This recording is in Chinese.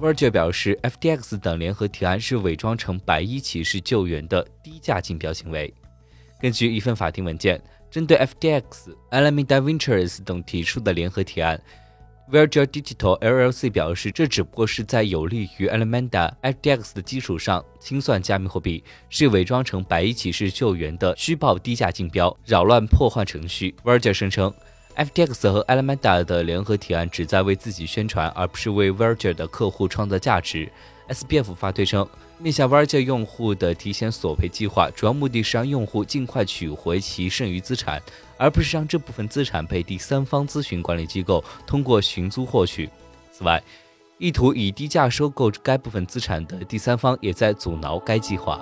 Verge 表示，FTX 等联合提案是伪装成白衣骑士救援的低价竞标行为。根据一份法庭文件，针对 FTX、Alameda Ventures 等提出的联合提案，Verge Digital LLC 表示，这只不过是在有利于 Alameda FTX 的基础上清算加密货币，是伪装成白衣骑士救援的虚报低价竞标，扰乱破坏程序。Verge 声称。FTX 和 Alameda 的联合提案旨在为自己宣传，而不是为 Verge 的客户创造价值。SBF 发推称，面向 Verge 用户的提前索赔计划，主要目的是让用户尽快取回其剩余资产，而不是让这部分资产被第三方咨询管理机构通过寻租获取。此外，意图以低价收购该部分资产的第三方也在阻挠该计划。